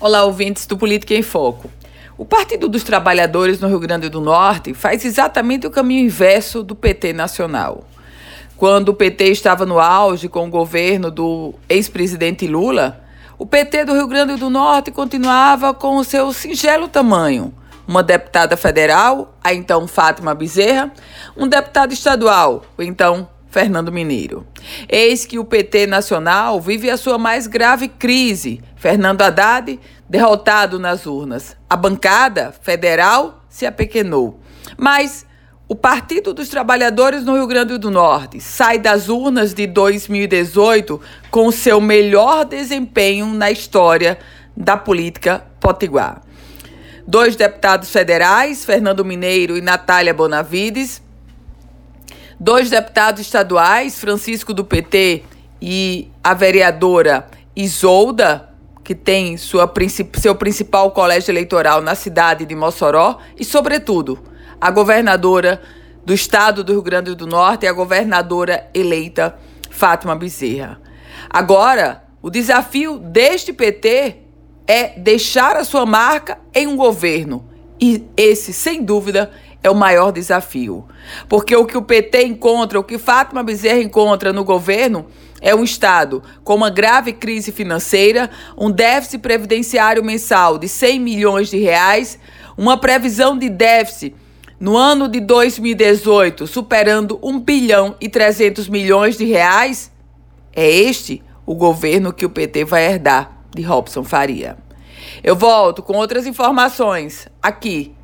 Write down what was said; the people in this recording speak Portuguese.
Olá, ouvintes do Política em Foco. O Partido dos Trabalhadores no Rio Grande do Norte faz exatamente o caminho inverso do PT nacional. Quando o PT estava no auge com o governo do ex-presidente Lula, o PT do Rio Grande do Norte continuava com o seu singelo tamanho. Uma deputada federal, a então Fátima Bezerra, um deputado estadual, o então Fernando Mineiro. Eis que o PT nacional vive a sua mais grave crise. Fernando Haddad, derrotado nas urnas. A bancada federal se apequenou. Mas o Partido dos Trabalhadores no Rio Grande do Norte sai das urnas de 2018 com seu melhor desempenho na história da política potiguar. Dois deputados federais, Fernando Mineiro e Natália Bonavides, Dois deputados estaduais, Francisco do PT e a vereadora Isolda, que tem sua, seu principal colégio eleitoral na cidade de Mossoró, e, sobretudo, a governadora do estado do Rio Grande do Norte e a governadora eleita Fátima Bezerra. Agora, o desafio deste PT é deixar a sua marca em um governo. E esse, sem dúvida, é o maior desafio. Porque o que o PT encontra, o que Fátima Bezerra encontra no governo, é um Estado com uma grave crise financeira, um déficit previdenciário mensal de 100 milhões de reais, uma previsão de déficit no ano de 2018 superando 1 bilhão e 300 milhões de reais. É este o governo que o PT vai herdar de Robson Faria. Eu volto com outras informações aqui